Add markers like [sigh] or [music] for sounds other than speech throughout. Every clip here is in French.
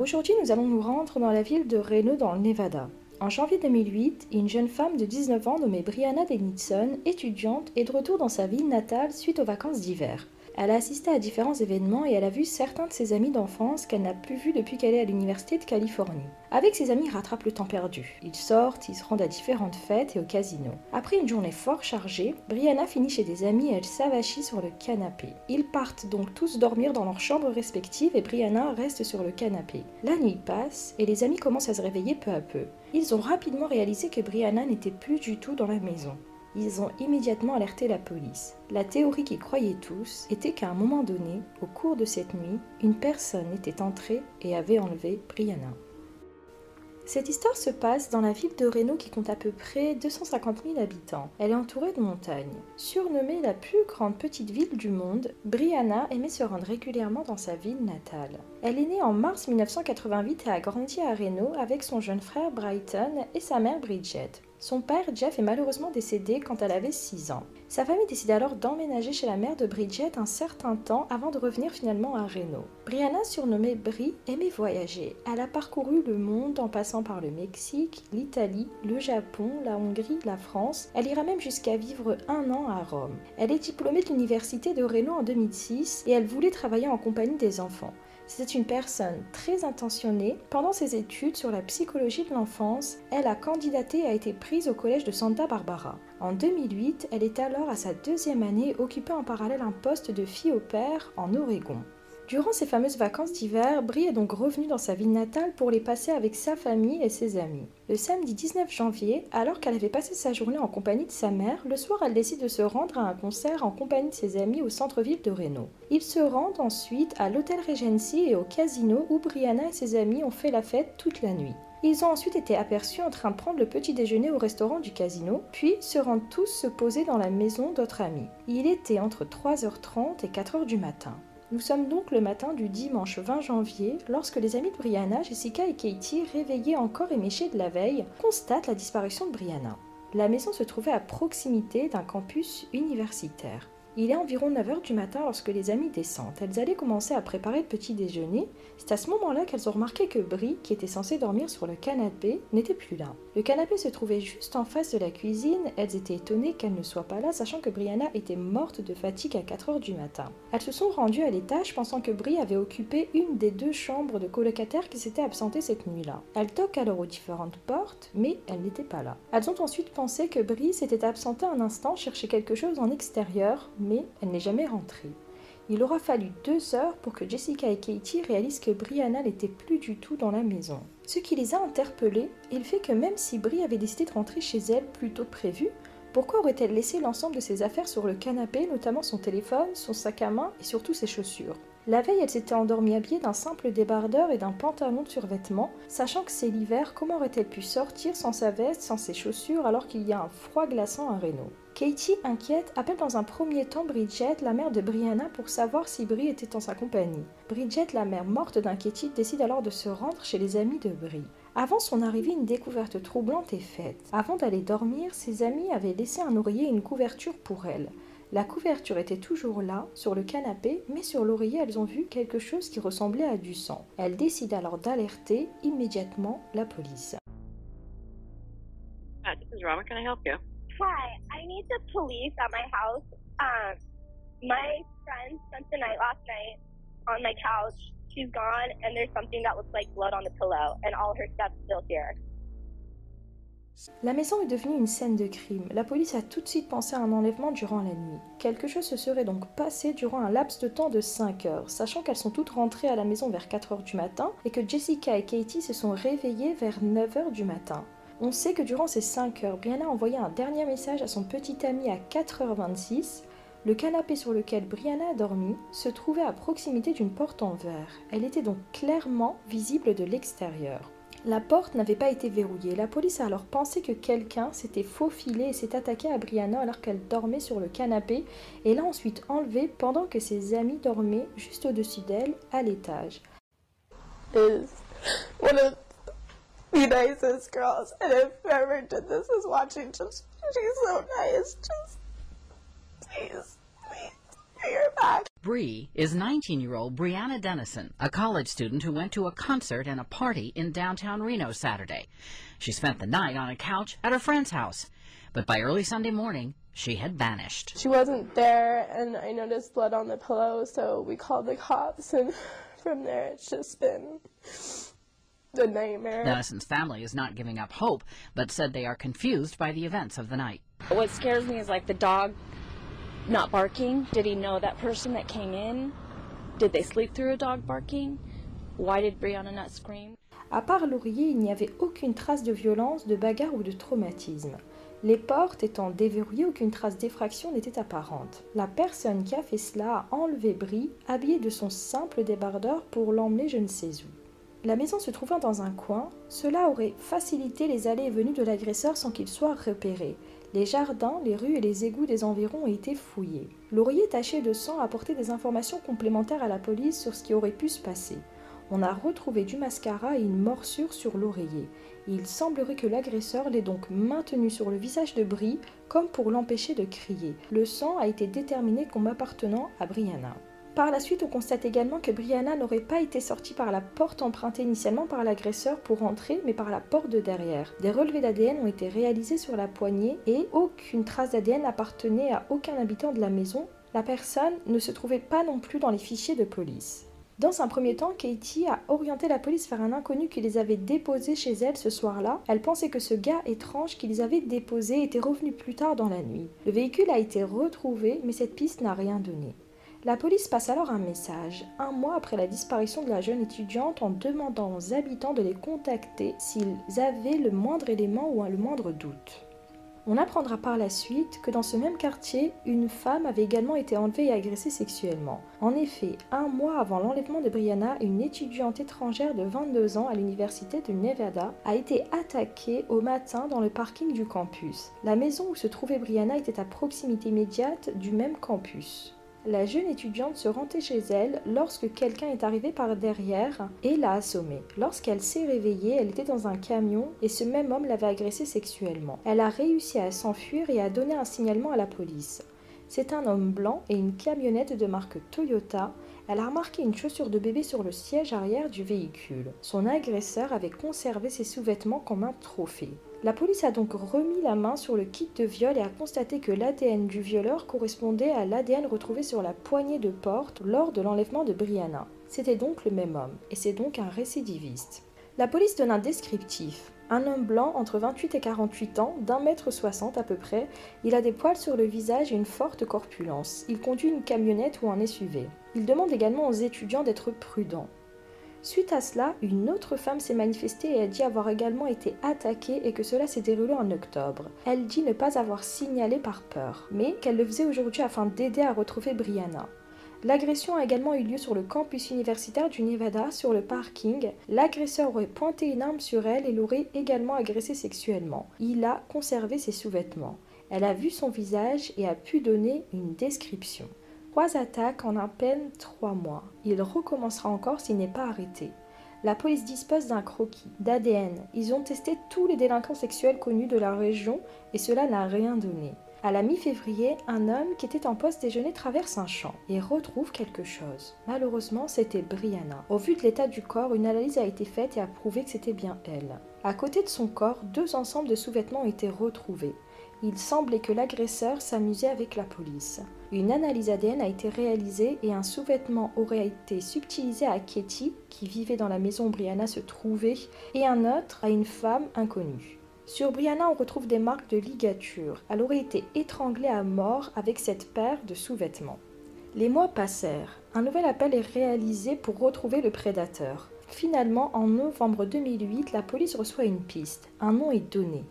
Aujourd'hui, nous allons nous rendre dans la ville de Reno dans le Nevada. En janvier 2008, une jeune femme de 19 ans nommée Brianna Davidson, étudiante, est de retour dans sa ville natale suite aux vacances d'hiver. Elle a assisté à différents événements et elle a vu certains de ses amis d'enfance qu'elle n'a plus vus depuis qu'elle est à l'Université de Californie. Avec ses amis, ils rattrapent le temps perdu. Ils sortent, ils se rendent à différentes fêtes et au casino. Après une journée fort chargée, Brianna finit chez des amis et elle s'avachit sur le canapé. Ils partent donc tous dormir dans leurs chambres respectives et Brianna reste sur le canapé. La nuit passe et les amis commencent à se réveiller peu à peu. Ils ont rapidement réalisé que Brianna n'était plus du tout dans la maison ils ont immédiatement alerté la police. La théorie qu'ils croyaient tous était qu'à un moment donné, au cours de cette nuit, une personne était entrée et avait enlevé Brianna. Cette histoire se passe dans la ville de Reno qui compte à peu près 250 000 habitants. Elle est entourée de montagnes. Surnommée la plus grande petite ville du monde, Brianna aimait se rendre régulièrement dans sa ville natale. Elle est née en mars 1988 et a grandi à Reno avec son jeune frère Brighton et sa mère Bridget. Son père, Jeff, est malheureusement décédé quand elle avait 6 ans. Sa famille décide alors d'emménager chez la mère de Bridget un certain temps avant de revenir finalement à Reno. Brianna, surnommée Bri, aimait voyager. Elle a parcouru le monde en passant par le Mexique, l'Italie, le Japon, la Hongrie, la France. Elle ira même jusqu'à vivre un an à Rome. Elle est diplômée de l'université de Reno en 2006 et elle voulait travailler en compagnie des enfants. C'est une personne très intentionnée. Pendant ses études sur la psychologie de l'enfance, elle a candidaté et a été prise au collège de Santa Barbara. En 2008, elle est alors à sa deuxième année occupant en parallèle un poste de fille au père en Oregon. Durant ces fameuses vacances d'hiver, Brie est donc revenue dans sa ville natale pour les passer avec sa famille et ses amis. Le samedi 19 janvier, alors qu'elle avait passé sa journée en compagnie de sa mère, le soir elle décide de se rendre à un concert en compagnie de ses amis au centre-ville de Reno. Ils se rendent ensuite à l'hôtel Regency et au casino où Brianna et ses amis ont fait la fête toute la nuit. Ils ont ensuite été aperçus en train de prendre le petit déjeuner au restaurant du casino, puis se rendent tous se poser dans la maison d'autres amis. Il était entre 3h30 et 4h du matin. Nous sommes donc le matin du dimanche 20 janvier lorsque les amis de Brianna, Jessica et Katie, réveillés encore éméchés de la veille, constatent la disparition de Brianna. La maison se trouvait à proximité d'un campus universitaire. Il est environ 9h du matin lorsque les amis descendent. Elles allaient commencer à préparer le petit déjeuner. C'est à ce moment-là qu'elles ont remarqué que Brie, qui était censée dormir sur le canapé, n'était plus là. Le canapé se trouvait juste en face de la cuisine. Elles étaient étonnées qu'elle ne soit pas là, sachant que Brianna était morte de fatigue à 4h du matin. Elles se sont rendues à l'étage pensant que Brie avait occupé une des deux chambres de colocataires qui s'étaient absentées cette nuit-là. Elles toquent alors aux différentes portes, mais elle n'était pas là. Elles ont ensuite pensé que Brie s'était absentée un instant chercher quelque chose en extérieur, elle n'est jamais rentrée. Il aura fallu deux heures pour que Jessica et Katie réalisent que Brianna n'était plus du tout dans la maison. Ce qui les a interpellés est le fait que même si Bri avait décidé de rentrer chez elle plus tôt que prévu, pourquoi aurait-elle laissé l'ensemble de ses affaires sur le canapé, notamment son téléphone, son sac à main et surtout ses chaussures? La veille, elle s'était endormie habillée d'un simple débardeur et d'un pantalon de survêtement. Sachant que c'est l'hiver, comment aurait-elle pu sortir sans sa veste, sans ses chaussures, alors qu'il y a un froid glaçant à Reno? Katie, inquiète, appelle dans un premier temps Bridget, la mère de Brianna, pour savoir si Brie était en sa compagnie. Bridget, la mère morte d'inquiétude, décide alors de se rendre chez les amis de Brie. Avant son arrivée, une découverte troublante est faite. Avant d'aller dormir, ses amis avaient laissé un oreiller et une couverture pour elle. La couverture était toujours là, sur le canapé, mais sur l'oreiller, elles ont vu quelque chose qui ressemblait à du sang. Elles décident alors d'alerter immédiatement la police. Robin. Can I help you? Hi, I need the police at my house. Um, my friend spent the night last night on my couch. She's gone, and there's something that looks like blood on the pillow, and all her stuff's still here. La maison est devenue une scène de crime. La police a tout de suite pensé à un enlèvement durant la nuit. Quelque chose se serait donc passé durant un laps de temps de 5 heures, sachant qu'elles sont toutes rentrées à la maison vers 4 heures du matin et que Jessica et Katie se sont réveillées vers 9 heures du matin. On sait que durant ces 5 heures, Brianna a envoyé un dernier message à son petit ami à 4h26. Le canapé sur lequel Brianna a dormi se trouvait à proximité d'une porte en verre. Elle était donc clairement visible de l'extérieur. La porte n'avait pas été verrouillée. La police a alors pensé que quelqu'un s'était faufilé et s'est attaqué à Brianna alors qu'elle dormait sur le canapé et l'a ensuite enlevée pendant que ses amis dormaient juste au-dessus d'elle à l'étage. The nicest girls. And if whoever did this is watching, just she's so nice. Just please, please, pay her back. Bree is 19 year old Brianna Dennison, a college student who went to a concert and a party in downtown Reno Saturday. She spent the night on a couch at her friend's house, but by early Sunday morning, she had vanished. She wasn't there, and I noticed blood on the pillow, so we called the cops, and [laughs] from there it's just been the nightmare. Dennison's family is not giving up hope, but said they are confused by the events of the night. What scares me is like the dog not barking. Did he know that person that came in? Did they sleep through a dog barking? Why did Brianna not scream? À part Laurier, il n'y avait aucune trace de violence, de bagarre ou de traumatisme. Les portes étant déverrouillées, aucune trace d'effraction n'était apparente. La personne qui a fait cela a enlevé Brie, habillée de son simple débardeur pour l'emmener je ne sais où. La maison se trouvant dans un coin, cela aurait facilité les allées et venues de l'agresseur sans qu'il soit repéré. Les jardins, les rues et les égouts des environs ont été fouillés. Laurier taché de sang a apporté des informations complémentaires à la police sur ce qui aurait pu se passer. On a retrouvé du mascara et une morsure sur l'oreiller. Il semblerait que l'agresseur l'ait donc maintenu sur le visage de Brie comme pour l'empêcher de crier. Le sang a été déterminé comme appartenant à Brianna. Par la suite, on constate également que Brianna n'aurait pas été sortie par la porte empruntée initialement par l'agresseur pour entrer, mais par la porte de derrière. Des relevés d'ADN ont été réalisés sur la poignée et aucune trace d'ADN n'appartenait à aucun habitant de la maison. La personne ne se trouvait pas non plus dans les fichiers de police. Dans un premier temps, Katie a orienté la police vers un inconnu qui les avait déposés chez elle ce soir-là. Elle pensait que ce gars étrange qui les avait déposés était revenu plus tard dans la nuit. Le véhicule a été retrouvé, mais cette piste n'a rien donné. La police passe alors un message, un mois après la disparition de la jeune étudiante, en demandant aux habitants de les contacter s'ils avaient le moindre élément ou le moindre doute. On apprendra par la suite que dans ce même quartier, une femme avait également été enlevée et agressée sexuellement. En effet, un mois avant l'enlèvement de Brianna, une étudiante étrangère de 22 ans à l'université de Nevada a été attaquée au matin dans le parking du campus. La maison où se trouvait Brianna était à proximité immédiate du même campus. La jeune étudiante se rendait chez elle lorsque quelqu'un est arrivé par derrière et l'a assommée. Lorsqu'elle s'est réveillée, elle était dans un camion et ce même homme l'avait agressée sexuellement. Elle a réussi à s'enfuir et a donné un signalement à la police. C'est un homme blanc et une camionnette de marque Toyota. Elle a remarqué une chaussure de bébé sur le siège arrière du véhicule. Son agresseur avait conservé ses sous-vêtements comme un trophée. La police a donc remis la main sur le kit de viol et a constaté que l'ADN du violeur correspondait à l'ADN retrouvé sur la poignée de porte lors de l'enlèvement de Brianna. C'était donc le même homme, et c'est donc un récidiviste. La police donne un descriptif. Un homme blanc entre 28 et 48 ans, d'un mètre 60 à peu près, il a des poils sur le visage et une forte corpulence. Il conduit une camionnette ou un SUV. Il demande également aux étudiants d'être prudents. Suite à cela, une autre femme s'est manifestée et a dit avoir également été attaquée et que cela s'est déroulé en octobre. Elle dit ne pas avoir signalé par peur, mais qu'elle le faisait aujourd'hui afin d'aider à retrouver Brianna. L'agression a également eu lieu sur le campus universitaire du Nevada, sur le parking. L'agresseur aurait pointé une arme sur elle et l'aurait également agressée sexuellement. Il a conservé ses sous-vêtements. Elle a vu son visage et a pu donner une description. Trois attaques en à peine trois mois. Il recommencera encore s'il n'est pas arrêté. La police dispose d'un croquis, d'ADN. Ils ont testé tous les délinquants sexuels connus de la région et cela n'a rien donné. À la mi-février, un homme qui était en poste déjeuner traverse un champ et retrouve quelque chose. Malheureusement, c'était Brianna. Au vu de l'état du corps, une analyse a été faite et a prouvé que c'était bien elle. À côté de son corps, deux ensembles de sous-vêtements ont été retrouvés. Il semblait que l'agresseur s'amusait avec la police. Une analyse ADN a été réalisée et un sous-vêtement aurait été subtilisé à Katie, qui vivait dans la maison où Brianna se trouvait, et un autre à une femme inconnue. Sur Brianna, on retrouve des marques de ligature. Elle aurait été étranglée à mort avec cette paire de sous-vêtements. Les mois passèrent. Un nouvel appel est réalisé pour retrouver le prédateur. Finalement, en novembre 2008, la police reçoit une piste. Un nom est donné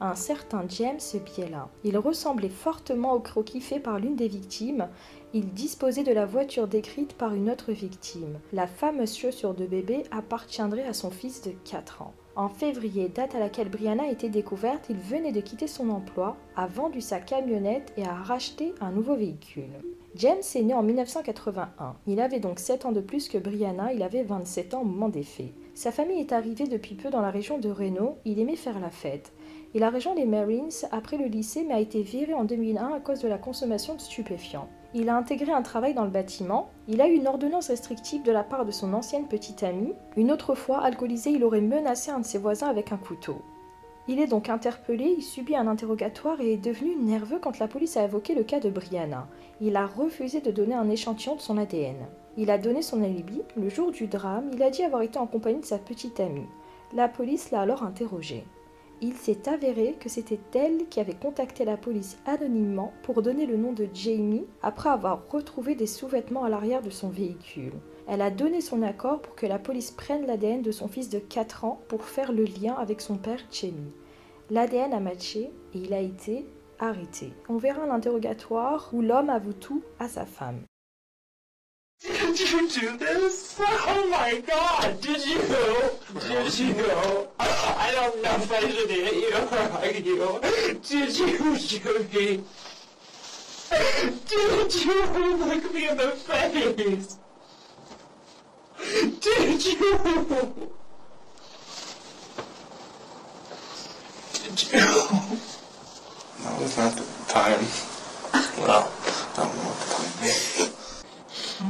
un certain James Biela. Il ressemblait fortement au croquis fait par l'une des victimes. Il disposait de la voiture décrite par une autre victime. La fameuse chaussure de bébé appartiendrait à son fils de 4 ans. En février, date à laquelle Brianna a été découverte, il venait de quitter son emploi, a vendu sa camionnette et a racheté un nouveau véhicule. James est né en 1981. Il avait donc 7 ans de plus que Brianna, il avait 27 ans au moment des faits. Sa famille est arrivée depuis peu dans la région de Reno, il aimait faire la fête. Il a rejoint les Marines après le lycée mais a été viré en 2001 à cause de la consommation de stupéfiants. Il a intégré un travail dans le bâtiment, il a eu une ordonnance restrictive de la part de son ancienne petite amie, une autre fois, alcoolisé, il aurait menacé un de ses voisins avec un couteau. Il est donc interpellé, il subit un interrogatoire et est devenu nerveux quand la police a évoqué le cas de Brianna. Il a refusé de donner un échantillon de son ADN. Il a donné son alibi. Le jour du drame, il a dit avoir été en compagnie de sa petite amie. La police l'a alors interrogé. Il s'est avéré que c'était elle qui avait contacté la police anonymement pour donner le nom de Jamie après avoir retrouvé des sous-vêtements à l'arrière de son véhicule. Elle a donné son accord pour que la police prenne l'ADN de son fils de 4 ans pour faire le lien avec son père Jamie. L'ADN a matché et il a été arrêté. On verra un interrogatoire où l'homme avoue tout à sa femme. Did you do this? Oh my god, did you? Did you? I don't know if I should hit you or hug you. Did you shoot me? Did you look me in the face? Did you? Did you? That was not the time. Well, I don't know what the time is. I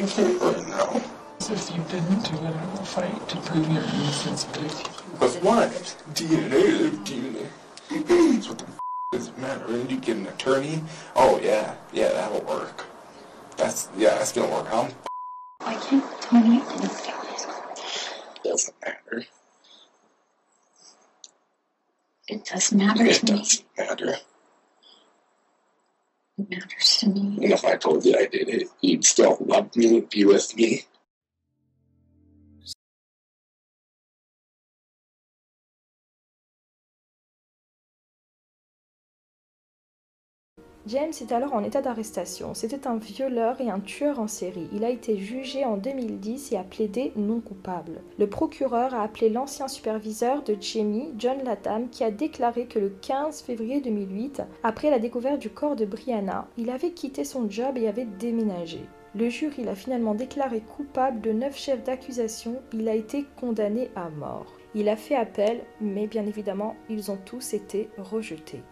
can't right now. If you didn't do it, I will fight to prove your innocence, but if you But what? DNA, DNA. what the f- does it matter? And you get an attorney? Oh yeah, yeah, that'll work. That's yeah, that's gonna work. Huh? I'm Why can't Tony identify doesn't matter. It doesn't matter It to me. doesn't matter. Matters to me. And if I told you I did it, you'd still love me be with me. James est alors en état d'arrestation. C'était un violeur et un tueur en série. Il a été jugé en 2010 et a plaidé non coupable. Le procureur a appelé l'ancien superviseur de Jamie, John Latham, qui a déclaré que le 15 février 2008, après la découverte du corps de Brianna, il avait quitté son job et avait déménagé. Le jury l'a finalement déclaré coupable de neuf chefs d'accusation. Il a été condamné à mort. Il a fait appel, mais bien évidemment, ils ont tous été rejetés.